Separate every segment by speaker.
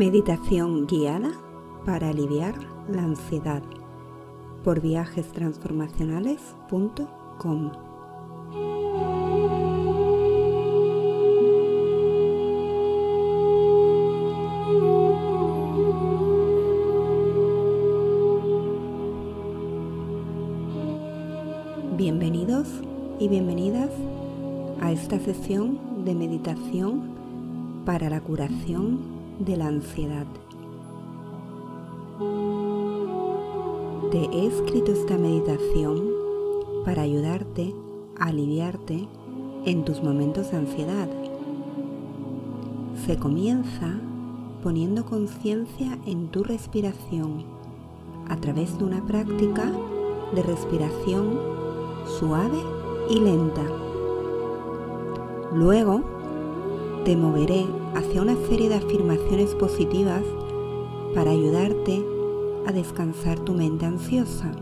Speaker 1: Meditación guiada para aliviar la ansiedad. Por viajestransformacionales.com Bienvenidos y bienvenidas a esta sesión de meditación para la curación de la ansiedad. Te he escrito esta meditación para ayudarte a aliviarte en tus momentos de ansiedad. Se comienza poniendo conciencia en tu respiración a través de una práctica de respiración suave y lenta. Luego te moveré hacia una serie de afirmaciones positivas para ayudarte a descansar tu mente ansiosa.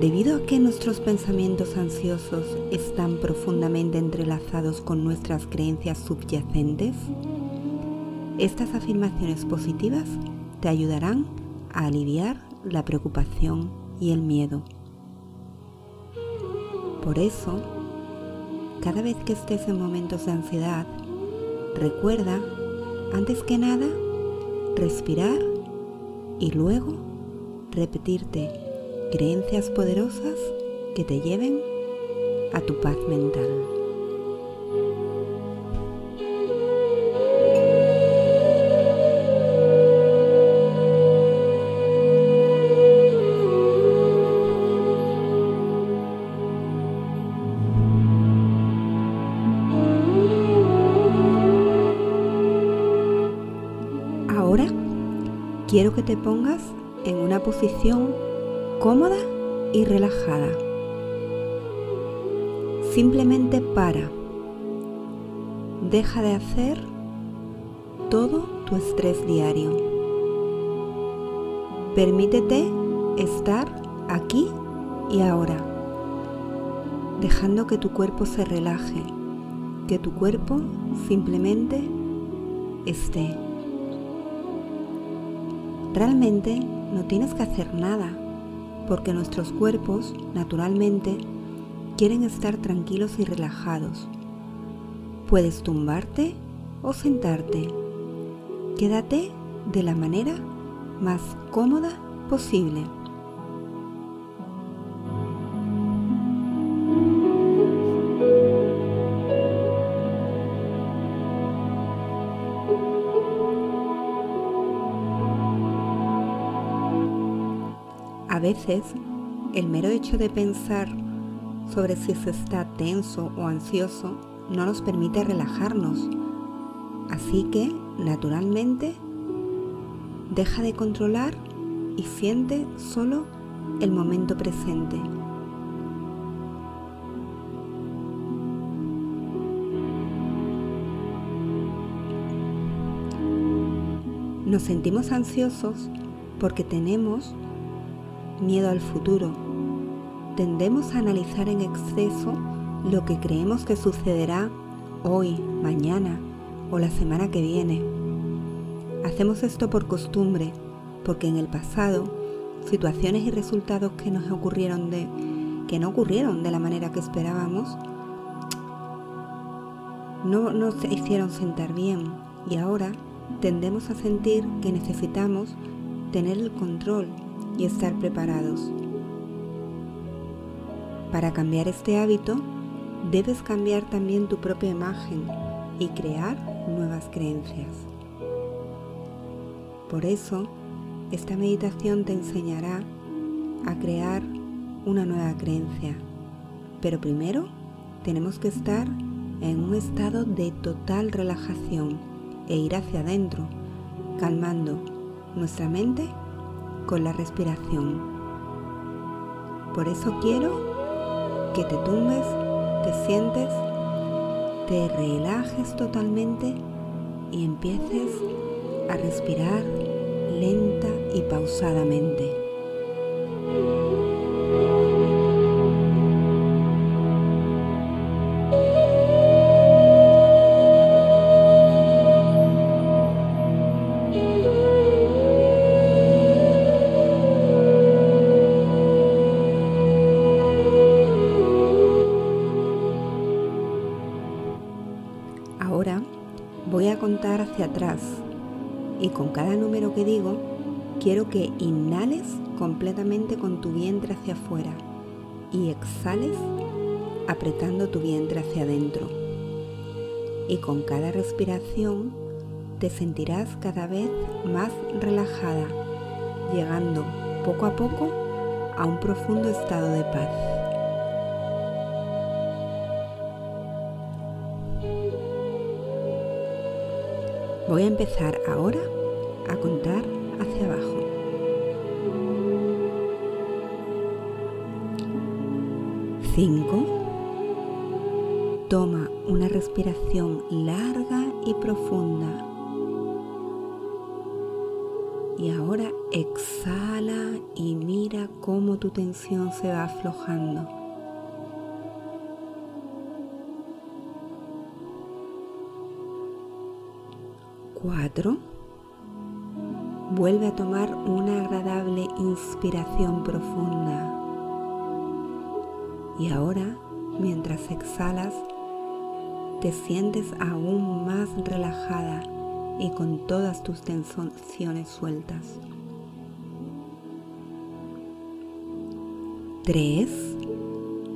Speaker 1: Debido a que nuestros pensamientos ansiosos están profundamente entrelazados con nuestras creencias subyacentes, estas afirmaciones positivas te ayudarán a aliviar la preocupación y el miedo. Por eso, cada vez que estés en momentos de ansiedad, recuerda, antes que nada, respirar y luego repetirte creencias poderosas que te lleven a tu paz mental. Quiero que te pongas en una posición cómoda y relajada. Simplemente para. Deja de hacer todo tu estrés diario. Permítete estar aquí y ahora, dejando que tu cuerpo se relaje, que tu cuerpo simplemente esté. Realmente no tienes que hacer nada, porque nuestros cuerpos, naturalmente, quieren estar tranquilos y relajados. Puedes tumbarte o sentarte. Quédate de la manera más cómoda posible. A veces, el mero hecho de pensar sobre si se está tenso o ansioso no nos permite relajarnos. Así que, naturalmente, deja de controlar y siente solo el momento presente. Nos sentimos ansiosos porque tenemos miedo al futuro. Tendemos a analizar en exceso lo que creemos que sucederá hoy, mañana o la semana que viene. Hacemos esto por costumbre, porque en el pasado situaciones y resultados que nos ocurrieron de que no ocurrieron de la manera que esperábamos no nos hicieron sentar bien y ahora tendemos a sentir que necesitamos tener el control y estar preparados. Para cambiar este hábito, debes cambiar también tu propia imagen y crear nuevas creencias. Por eso, esta meditación te enseñará a crear una nueva creencia. Pero primero tenemos que estar en un estado de total relajación e ir hacia adentro, calmando nuestra mente con la respiración. Por eso quiero que te tumbes, te sientes, te relajes totalmente y empieces a respirar lenta y pausadamente. Contar hacia atrás y con cada número que digo quiero que inhales completamente con tu vientre hacia afuera y exhales apretando tu vientre hacia adentro. Y con cada respiración te sentirás cada vez más relajada, llegando poco a poco a un profundo estado de paz. Voy a empezar ahora a contar hacia abajo. 5. Toma una respiración larga y profunda. Y ahora exhala y mira cómo tu tensión se va aflojando. Vuelve a tomar una agradable inspiración profunda. Y ahora, mientras exhalas, te sientes aún más relajada y con todas tus tensiones sueltas. 3.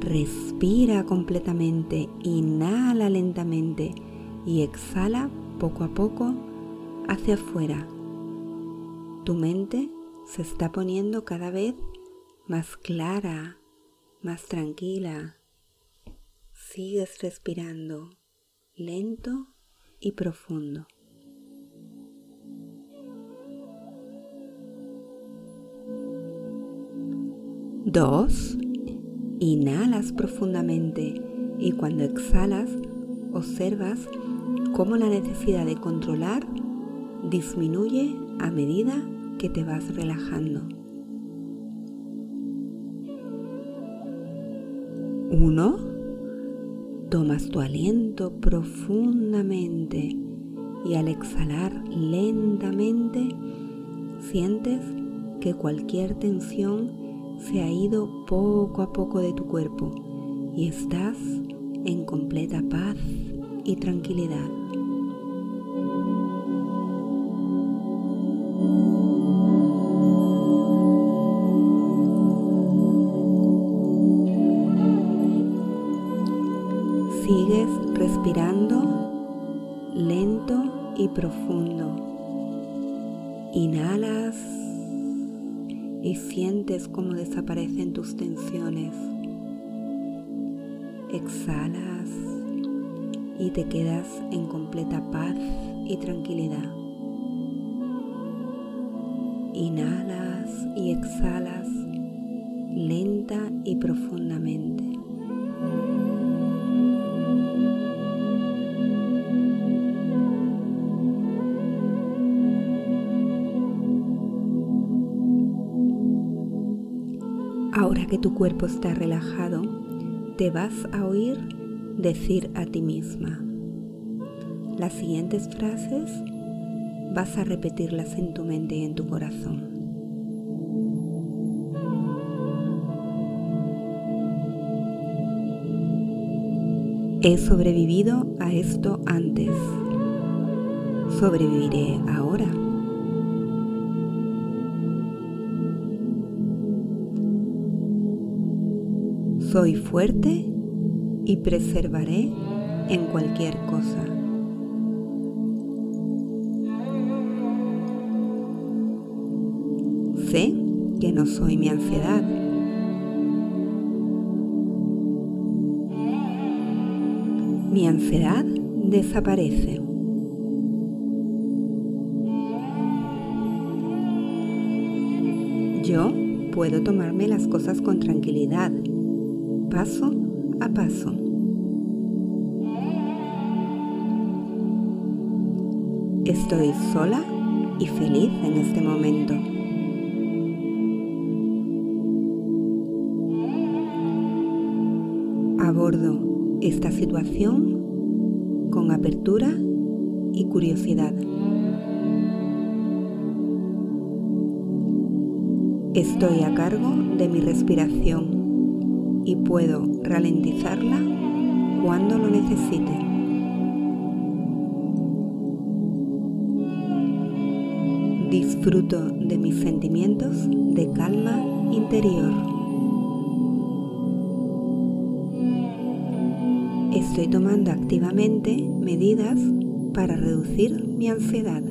Speaker 1: Respira completamente, inhala lentamente y exhala poco a poco hacia afuera. Tu mente se está poniendo cada vez más clara, más tranquila. Sigues respirando lento y profundo. Dos, inhalas profundamente y cuando exhalas observas cómo la necesidad de controlar disminuye a medida que te vas relajando. 1. Tomas tu aliento profundamente y al exhalar lentamente sientes que cualquier tensión se ha ido poco a poco de tu cuerpo y estás en completa paz y tranquilidad. Profundo. Inhalas y sientes cómo desaparecen tus tensiones. Exhalas y te quedas en completa paz y tranquilidad. Inhalas y exhalas lenta y profundamente. Ahora que tu cuerpo está relajado, te vas a oír decir a ti misma. Las siguientes frases vas a repetirlas en tu mente y en tu corazón. He sobrevivido a esto antes. Sobreviviré ahora. Soy fuerte y preservaré en cualquier cosa. Sé que no soy mi ansiedad. Mi ansiedad desaparece. Yo puedo tomarme las cosas con tranquilidad paso a paso. Estoy sola y feliz en este momento. Abordo esta situación con apertura y curiosidad. Estoy a cargo de mi respiración y puedo ralentizarla cuando lo necesite. Disfruto de mis sentimientos de calma interior. Estoy tomando activamente medidas para reducir mi ansiedad.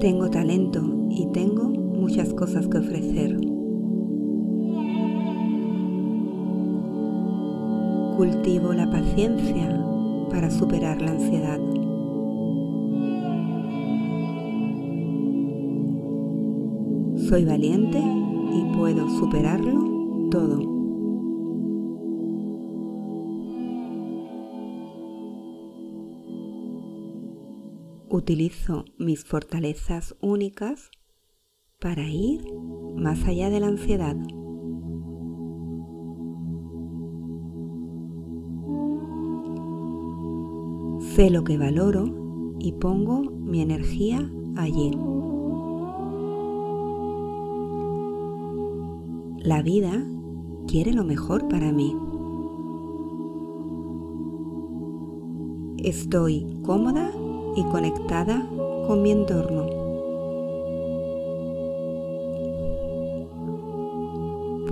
Speaker 1: Tengo talento y tengo muchas cosas que ofrecer. Cultivo la paciencia para superar la ansiedad. Soy valiente y puedo superarlo todo. Utilizo mis fortalezas únicas para ir más allá de la ansiedad. Sé lo que valoro y pongo mi energía allí. La vida quiere lo mejor para mí. Estoy cómoda y conectada con mi entorno.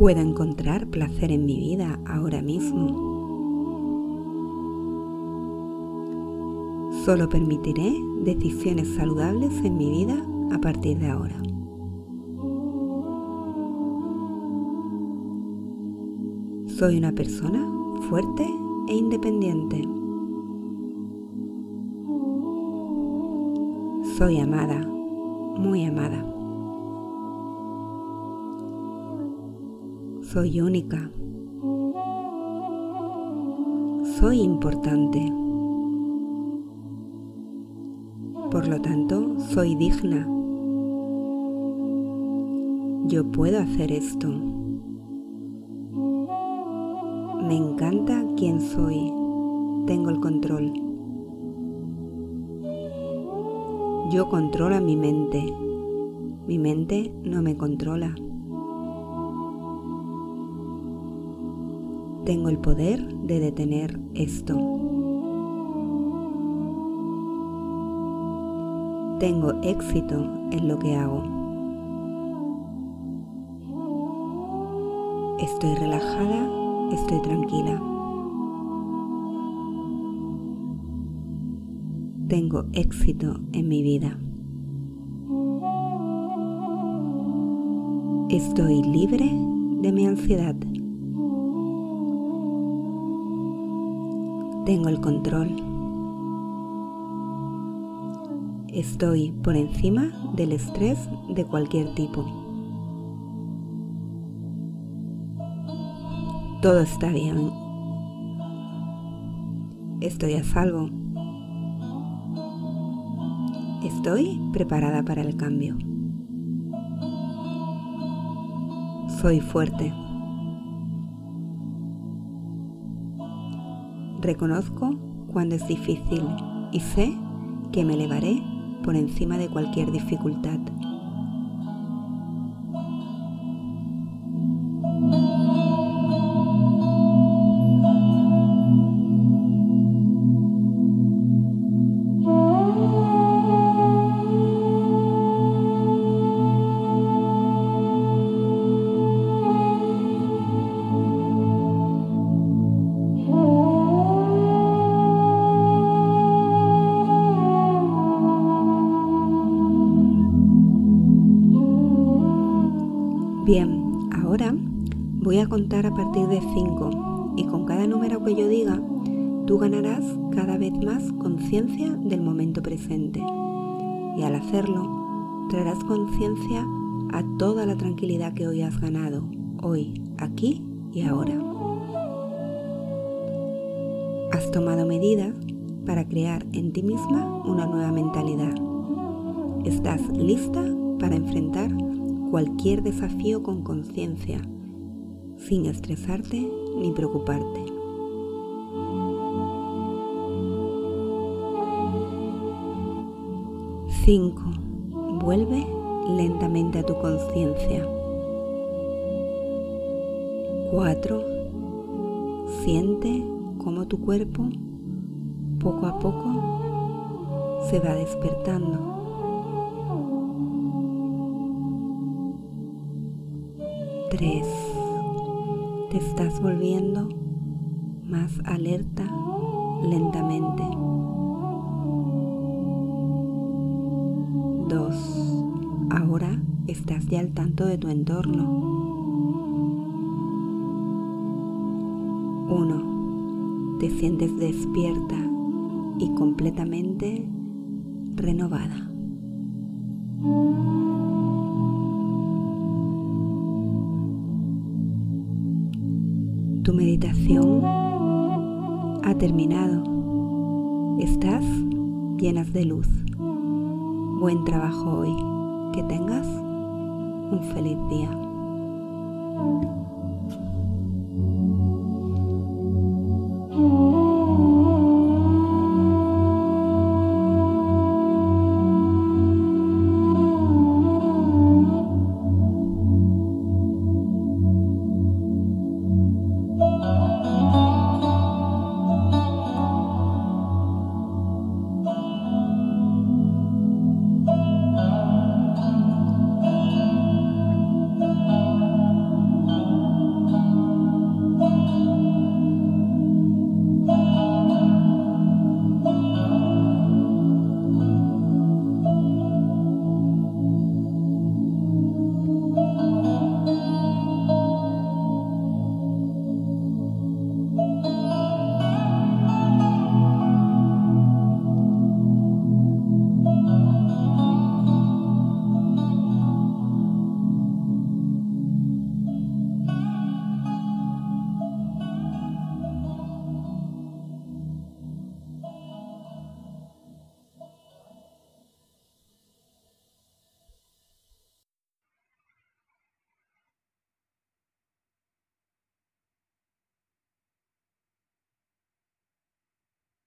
Speaker 1: Puedo encontrar placer en mi vida ahora mismo. Solo permitiré decisiones saludables en mi vida a partir de ahora. Soy una persona fuerte e independiente. Soy amada, muy amada. Soy única. Soy importante. Por lo tanto, soy digna. Yo puedo hacer esto. Me encanta quién soy. Tengo el control. Yo controlo mi mente. Mi mente no me controla. Tengo el poder de detener esto. tengo éxito en lo que hago. Estoy relajada, estoy tranquila. Tengo éxito en mi vida. Estoy libre de mi ansiedad. Tengo el control. Estoy por encima del estrés de cualquier tipo. Todo está bien. Estoy a salvo. Estoy preparada para el cambio. Soy fuerte. Reconozco cuando es difícil y sé que me elevaré por encima de cualquier dificultad. Bien, ahora voy a contar a partir de 5 y con cada número que yo diga, tú ganarás cada vez más conciencia del momento presente. Y al hacerlo, traerás conciencia a toda la tranquilidad que hoy has ganado, hoy, aquí y ahora. Has tomado medidas para crear en ti misma una nueva mentalidad. Estás lista para enfrentar cualquier desafío con conciencia, sin estresarte ni preocuparte. Cinco. Vuelve lentamente a tu conciencia. 4. Siente cómo tu cuerpo poco a poco se va despertando. Tres. Te estás volviendo más alerta lentamente. Dos. Ahora estás ya al tanto de tu entorno. Uno. Te sientes despierta y completamente renovada. Tu meditación ha terminado. Estás llenas de luz. Buen trabajo hoy. Que tengas un feliz día.